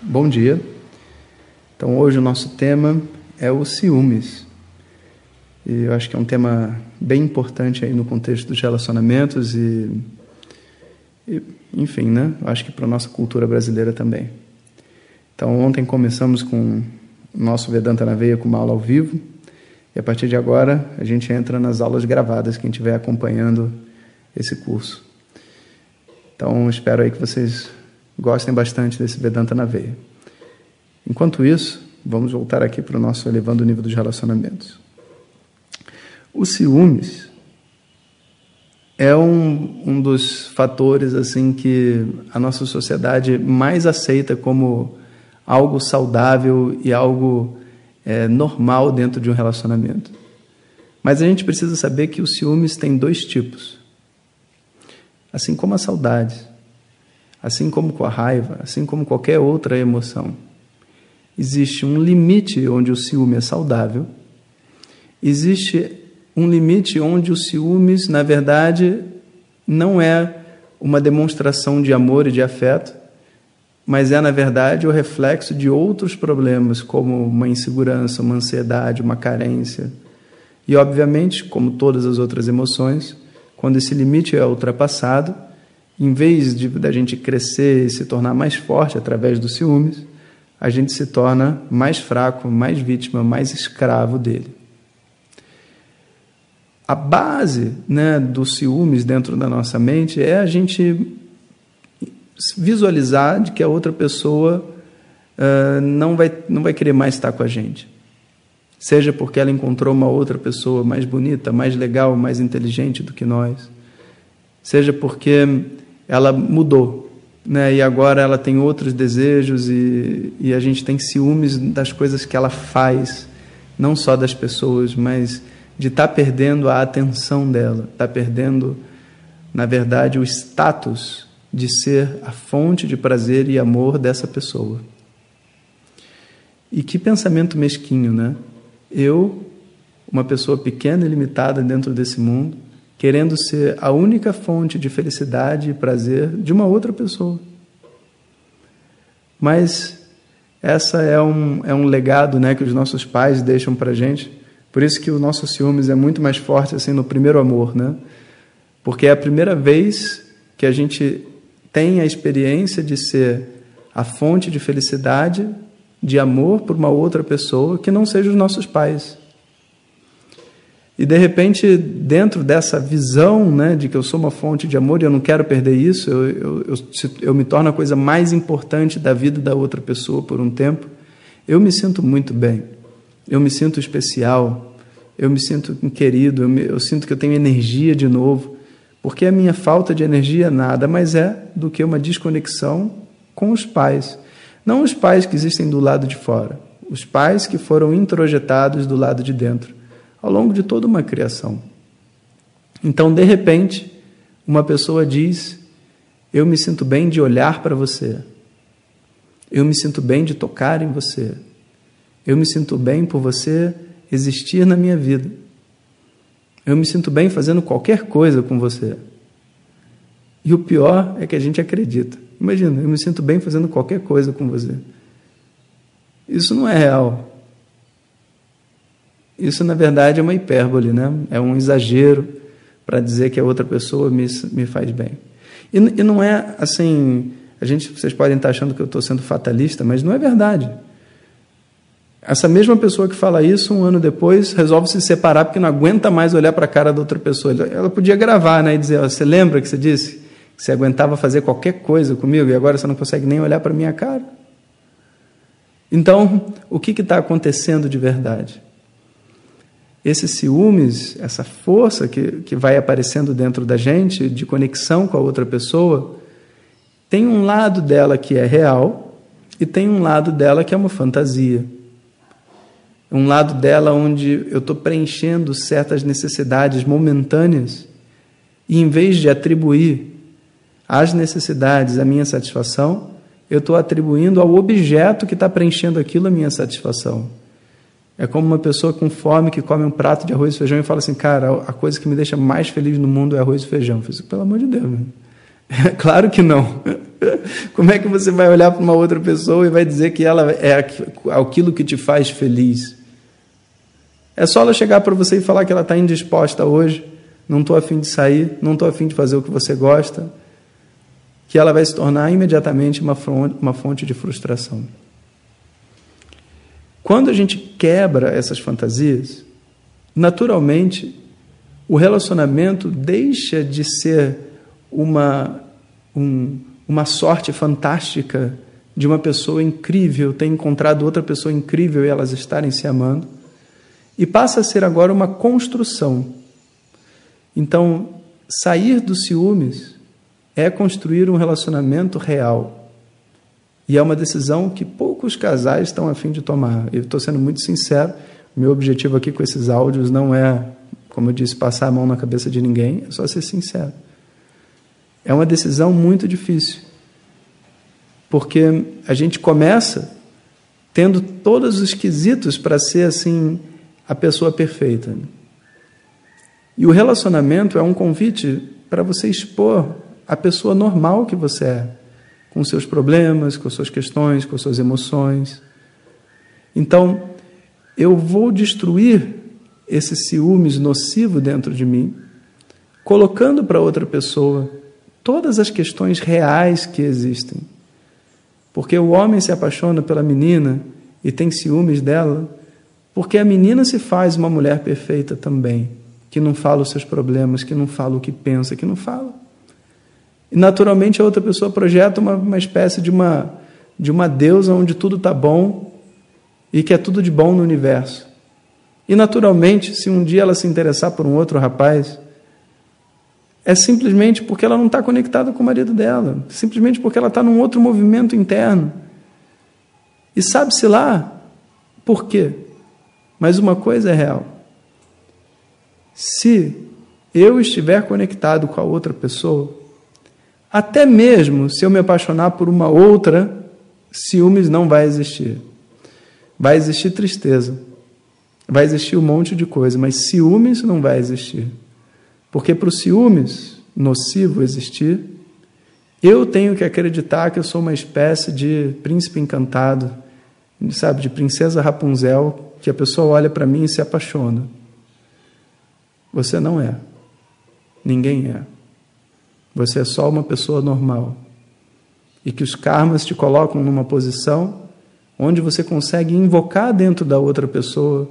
Bom dia. Então hoje o nosso tema é o ciúmes. E eu acho que é um tema bem importante aí no contexto dos relacionamentos e, e enfim, né? Eu acho que para nossa cultura brasileira também. Então ontem começamos com o nosso Vedanta na Veia com uma aula ao vivo e a partir de agora, a gente entra nas aulas gravadas, quem estiver acompanhando esse curso. Então, espero aí que vocês gostem bastante desse Vedanta na veia. Enquanto isso, vamos voltar aqui para o nosso elevando o nível dos relacionamentos. O ciúmes é um, um dos fatores assim que a nossa sociedade mais aceita como algo saudável e algo é, normal dentro de um relacionamento. Mas a gente precisa saber que o ciúmes tem dois tipos. Assim como a saudade, assim como com a raiva, assim como qualquer outra emoção. Existe um limite onde o ciúme é saudável, existe um limite onde o ciúmes, na verdade, não é uma demonstração de amor e de afeto, mas é, na verdade, o reflexo de outros problemas, como uma insegurança, uma ansiedade, uma carência. E, obviamente, como todas as outras emoções, quando esse limite é ultrapassado, em vez de da gente crescer e se tornar mais forte através dos ciúmes, a gente se torna mais fraco, mais vítima, mais escravo dele. A base né, dos ciúmes dentro da nossa mente é a gente visualizar de que a outra pessoa uh, não, vai, não vai querer mais estar com a gente. Seja porque ela encontrou uma outra pessoa mais bonita, mais legal, mais inteligente do que nós. Seja porque ela mudou, né? e agora ela tem outros desejos e, e a gente tem ciúmes das coisas que ela faz, não só das pessoas, mas de estar tá perdendo a atenção dela, estar tá perdendo, na verdade, o status de ser a fonte de prazer e amor dessa pessoa. E que pensamento mesquinho, né? Eu, uma pessoa pequena e limitada dentro desse mundo, querendo ser a única fonte de felicidade e prazer de uma outra pessoa. Mas essa é um, é um legado né, que os nossos pais deixam para gente. Por isso que o nosso ciúmes é muito mais forte assim no primeiro amor, né? Porque é a primeira vez que a gente tem a experiência de ser a fonte de felicidade, de amor por uma outra pessoa que não seja os nossos pais. E de repente, dentro dessa visão né, de que eu sou uma fonte de amor e eu não quero perder isso, eu, eu, eu, eu me torno a coisa mais importante da vida da outra pessoa por um tempo, eu me sinto muito bem, eu me sinto especial, eu me sinto querido, eu, me, eu sinto que eu tenho energia de novo. Porque a minha falta de energia nada mais é do que uma desconexão com os pais. Não os pais que existem do lado de fora, os pais que foram introjetados do lado de dentro, ao longo de toda uma criação. Então, de repente, uma pessoa diz: Eu me sinto bem de olhar para você, eu me sinto bem de tocar em você, eu me sinto bem por você existir na minha vida. Eu me sinto bem fazendo qualquer coisa com você. E o pior é que a gente acredita. Imagina, eu me sinto bem fazendo qualquer coisa com você. Isso não é real. Isso, na verdade, é uma hipérbole, né? é um exagero para dizer que a outra pessoa me, me faz bem. E, e não é assim. A gente, vocês podem estar achando que eu estou sendo fatalista, mas não é verdade. Essa mesma pessoa que fala isso, um ano depois, resolve se separar porque não aguenta mais olhar para a cara da outra pessoa. Ela podia gravar né, e dizer: Você lembra que você disse você aguentava fazer qualquer coisa comigo e agora você não consegue nem olhar para minha cara? Então, o que está acontecendo de verdade? esse ciúmes, essa força que, que vai aparecendo dentro da gente, de conexão com a outra pessoa, tem um lado dela que é real e tem um lado dela que é uma fantasia. Um lado dela onde eu estou preenchendo certas necessidades momentâneas e, em vez de atribuir às necessidades a minha satisfação, eu estou atribuindo ao objeto que está preenchendo aquilo a minha satisfação. É como uma pessoa com fome que come um prato de arroz e feijão e fala assim, cara, a coisa que me deixa mais feliz no mundo é arroz e feijão. Eu falei, assim, pelo amor de Deus, É claro que não. Como é que você vai olhar para uma outra pessoa e vai dizer que ela é aquilo que te faz feliz? É só ela chegar para você e falar que ela está indisposta hoje, não estou afim de sair, não estou afim de fazer o que você gosta, que ela vai se tornar imediatamente uma fonte, uma fonte de frustração. Quando a gente quebra essas fantasias, naturalmente o relacionamento deixa de ser uma, um, uma sorte fantástica de uma pessoa incrível ter encontrado outra pessoa incrível e elas estarem se amando, e passa a ser agora uma construção. Então, sair dos ciúmes é construir um relacionamento real. E é uma decisão que poucos casais estão a fim de tomar. Eu estou sendo muito sincero. Meu objetivo aqui com esses áudios não é, como eu disse, passar a mão na cabeça de ninguém, é só ser sincero. É uma decisão muito difícil. Porque a gente começa tendo todos os quesitos para ser assim a pessoa perfeita. E o relacionamento é um convite para você expor a pessoa normal que você é com seus problemas, com suas questões, com suas emoções. Então, eu vou destruir esse ciúmes nocivo dentro de mim, colocando para outra pessoa todas as questões reais que existem. Porque o homem se apaixona pela menina e tem ciúmes dela, porque a menina se faz uma mulher perfeita também, que não fala os seus problemas, que não fala o que pensa, que não fala. E naturalmente a outra pessoa projeta uma, uma espécie de uma, de uma deusa onde tudo está bom e que é tudo de bom no universo. E naturalmente, se um dia ela se interessar por um outro rapaz, é simplesmente porque ela não está conectada com o marido dela, simplesmente porque ela está num outro movimento interno. E sabe-se lá por quê? Mas uma coisa é real: se eu estiver conectado com a outra pessoa, até mesmo se eu me apaixonar por uma outra, ciúmes não vai existir. Vai existir tristeza. Vai existir um monte de coisa, mas ciúmes não vai existir. Porque para o ciúmes nocivo existir, eu tenho que acreditar que eu sou uma espécie de príncipe encantado, sabe, de princesa Rapunzel, que a pessoa olha para mim e se apaixona. Você não é. Ninguém é. Você é só uma pessoa normal. E que os karmas te colocam numa posição onde você consegue invocar dentro da outra pessoa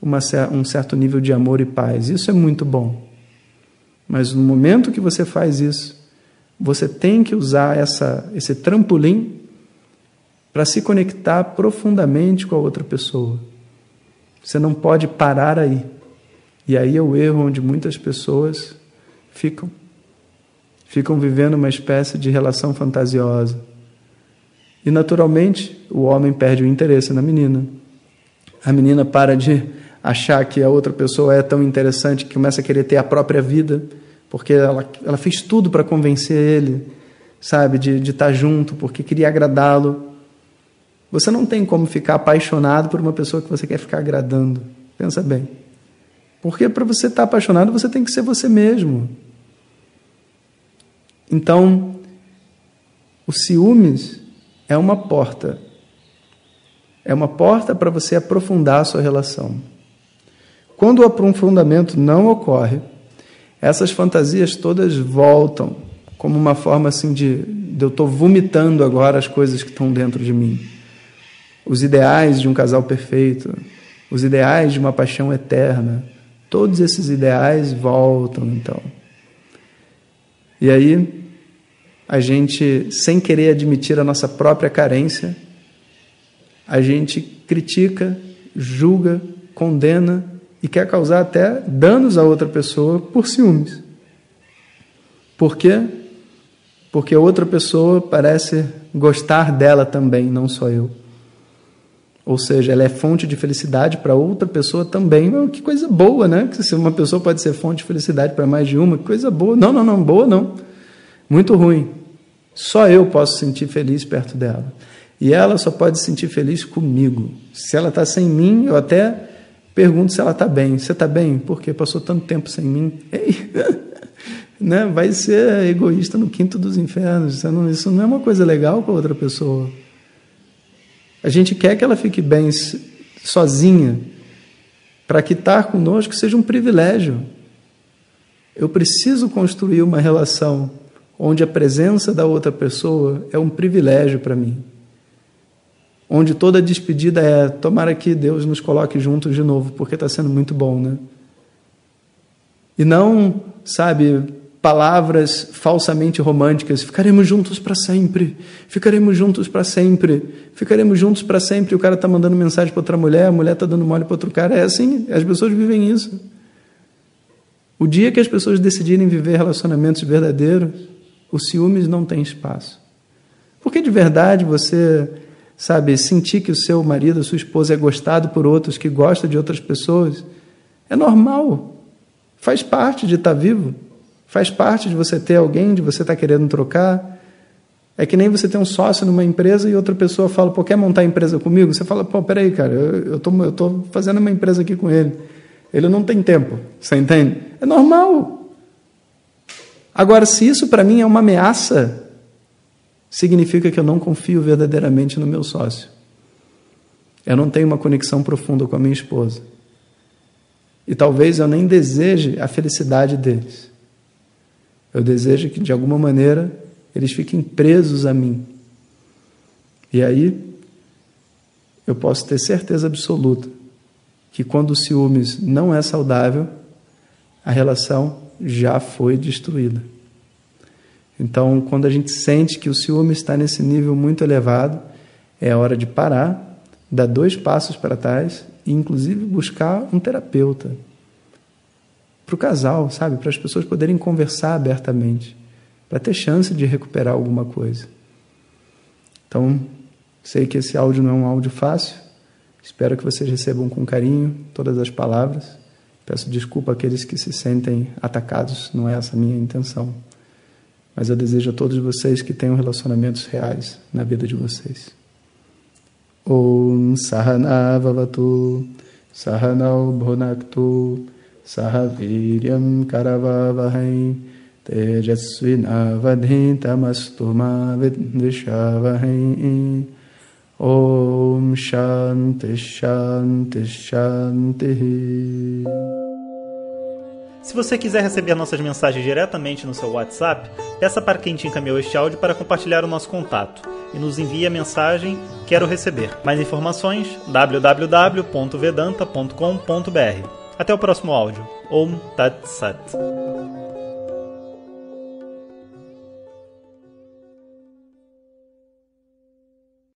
uma, um certo nível de amor e paz. Isso é muito bom. Mas no momento que você faz isso, você tem que usar essa, esse trampolim para se conectar profundamente com a outra pessoa. Você não pode parar aí. E aí é o erro onde muitas pessoas ficam ficam vivendo uma espécie de relação fantasiosa. E naturalmente, o homem perde o interesse na menina. A menina para de achar que a outra pessoa é tão interessante que começa a querer ter a própria vida, porque ela, ela fez tudo para convencer ele, sabe, de, de estar junto, porque queria agradá-lo. Você não tem como ficar apaixonado por uma pessoa que você quer ficar agradando. Pensa bem. Porque para você estar apaixonado, você tem que ser você mesmo. Então, o ciúmes é uma porta. É uma porta para você aprofundar a sua relação. Quando o aprofundamento não ocorre, essas fantasias todas voltam como uma forma assim de, de eu estou vomitando agora as coisas que estão dentro de mim. Os ideais de um casal perfeito, os ideais de uma paixão eterna, todos esses ideais voltam então. E aí, a gente, sem querer admitir a nossa própria carência, a gente critica, julga, condena e quer causar até danos a outra pessoa por ciúmes. Por quê? Porque a outra pessoa parece gostar dela também, não só eu. Ou seja, ela é fonte de felicidade para outra pessoa também. Que coisa boa, né? Se uma pessoa pode ser fonte de felicidade para mais de uma, que coisa boa. Não, não, não, boa não. Muito ruim. Só eu posso sentir feliz perto dela. E ela só pode se sentir feliz comigo. Se ela está sem mim, eu até pergunto se ela está bem. Você está bem? Porque passou tanto tempo sem mim. Ei, né? vai ser egoísta no quinto dos infernos. Isso não, isso não é uma coisa legal para outra pessoa. A gente quer que ela fique bem sozinha, para que estar conosco seja um privilégio. Eu preciso construir uma relação onde a presença da outra pessoa é um privilégio para mim. Onde toda despedida é tomara que Deus nos coloque juntos de novo, porque está sendo muito bom, né? E não, sabe, palavras falsamente românticas. Ficaremos juntos para sempre. Ficaremos juntos para sempre. Ficaremos juntos para sempre. O cara está mandando mensagem para outra mulher, a mulher está dando mole para outro cara. É assim, as pessoas vivem isso. O dia que as pessoas decidirem viver relacionamentos verdadeiros, o ciúmes não tem espaço. Porque de verdade você, sabe, sentir que o seu marido, a sua esposa é gostado por outros, que gosta de outras pessoas, é normal. Faz parte de estar vivo. Faz parte de você ter alguém, de você estar querendo trocar. É que nem você ter um sócio numa empresa e outra pessoa fala, pô, quer montar empresa comigo? Você fala, pô, peraí, cara, eu estou eu tô fazendo uma empresa aqui com ele. Ele não tem tempo, você entende? É normal. Agora, se isso para mim é uma ameaça, significa que eu não confio verdadeiramente no meu sócio. Eu não tenho uma conexão profunda com a minha esposa. E talvez eu nem deseje a felicidade deles. Eu desejo que, de alguma maneira, eles fiquem presos a mim. E aí, eu posso ter certeza absoluta que quando o ciúmes não é saudável, a relação já foi destruída. Então, quando a gente sente que o ciúme está nesse nível muito elevado, é hora de parar, dar dois passos para trás e, inclusive, buscar um terapeuta. Para o casal, sabe? Para as pessoas poderem conversar abertamente, para ter chance de recuperar alguma coisa. Então, sei que esse áudio não é um áudio fácil, espero que vocês recebam com carinho todas as palavras. Peço desculpa àqueles que se sentem atacados, não é essa a minha intenção. Mas eu desejo a todos vocês que tenham relacionamentos reais na vida de vocês. Om Sahana Vavatu Sahanau Bhunaktu Sahaviryam Karavavahai Tejasvinavadhintamastu Ma Vidvishavahai Om Shanti Shanti Shanti. Se você quiser receber nossas mensagens diretamente no seu WhatsApp, peça para quem te encaminhou este áudio para compartilhar o nosso contato e nos envie a mensagem Quero receber. Mais informações www.vedanta.com.br. Até o próximo áudio. Om Tat Sat.